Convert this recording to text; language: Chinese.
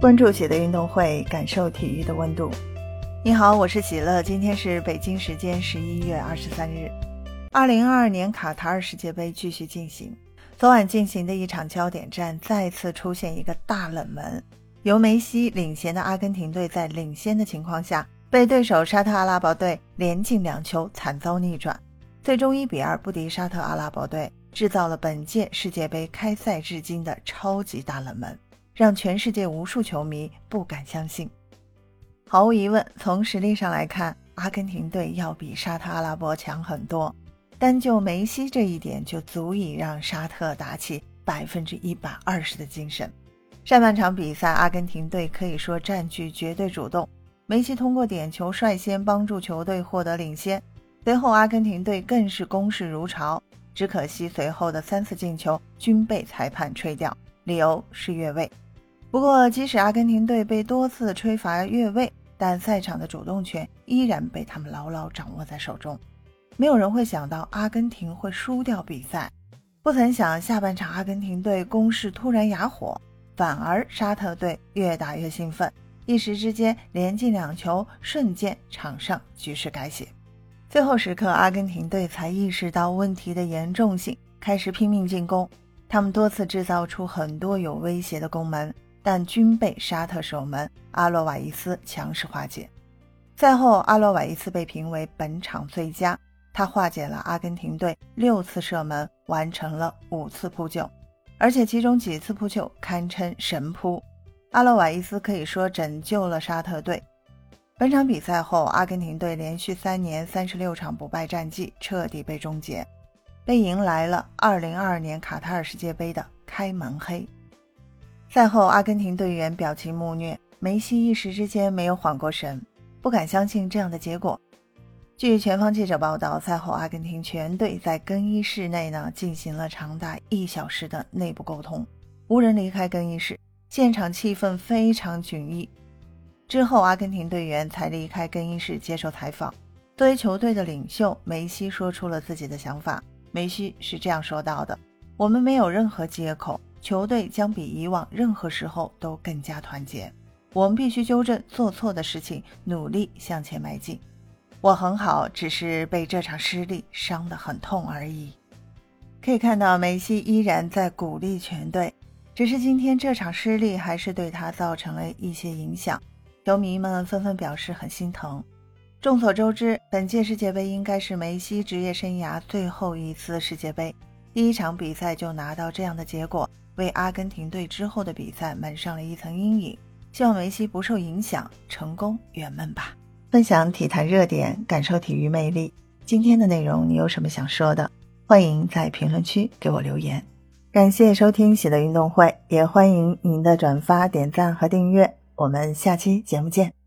关注喜的运动会，感受体育的温度。你好，我是喜乐。今天是北京时间十一月二十三日。二零二二年卡塔尔世界杯继续进行。昨晚进行的一场焦点战，再次出现一个大冷门。由梅西领衔的阿根廷队在领先的情况下，被对手沙特阿拉伯队连进两球，惨遭逆转，最终一比二不敌沙特阿拉伯队，制造了本届世界杯开赛至今的超级大冷门。让全世界无数球迷不敢相信。毫无疑问，从实力上来看，阿根廷队要比沙特阿拉伯强很多。单就梅西这一点，就足以让沙特打起百分之一百二十的精神。上半场比赛，阿根廷队可以说占据绝对主动，梅西通过点球率先帮助球队获得领先。随后，阿根廷队更是攻势如潮，只可惜随后的三次进球均被裁判吹掉，理由是越位。不过，即使阿根廷队被多次吹罚越位，但赛场的主动权依然被他们牢牢掌握在手中。没有人会想到阿根廷会输掉比赛，不曾想下半场阿根廷队攻势突然哑火，反而沙特队越打越兴奋，一时之间连进两球，瞬间场上局势改写。最后时刻，阿根廷队才意识到问题的严重性，开始拼命进攻。他们多次制造出很多有威胁的攻门。但均被沙特守门阿洛瓦伊斯强势化解。赛后，阿洛瓦伊斯被评为本场最佳，他化解了阿根廷队六次射门，完成了五次扑救，而且其中几次扑救堪称神扑。阿洛瓦伊斯可以说拯救了沙特队。本场比赛后，阿根廷队连续三年三十六场不败战绩彻底被终结，被迎来了二零二二年卡塔尔世界杯的开门黑。赛后，阿根廷队员表情木讷，梅西一时之间没有缓过神，不敢相信这样的结果。据前方记者报道，赛后阿根廷全队在更衣室内呢进行了长达一小时的内部沟通，无人离开更衣室，现场气氛非常紧密。之后，阿根廷队员才离开更衣室接受采访。作为球队的领袖，梅西说出了自己的想法。梅西是这样说到的：“我们没有任何借口。”球队将比以往任何时候都更加团结。我们必须纠正做错的事情，努力向前迈进。我很好，只是被这场失利伤得很痛而已。可以看到，梅西依然在鼓励全队，只是今天这场失利还是对他造成了一些影响。球迷们纷纷表示很心疼。众所周知，本届世界杯应该是梅西职业生涯最后一次世界杯，第一场比赛就拿到这样的结果。为阿根廷队之后的比赛蒙上了一层阴影，希望梅西不受影响，成功圆梦吧。分享体坛热点，感受体育魅力。今天的内容你有什么想说的？欢迎在评论区给我留言。感谢收听喜乐运动会，也欢迎您的转发、点赞和订阅。我们下期节目见。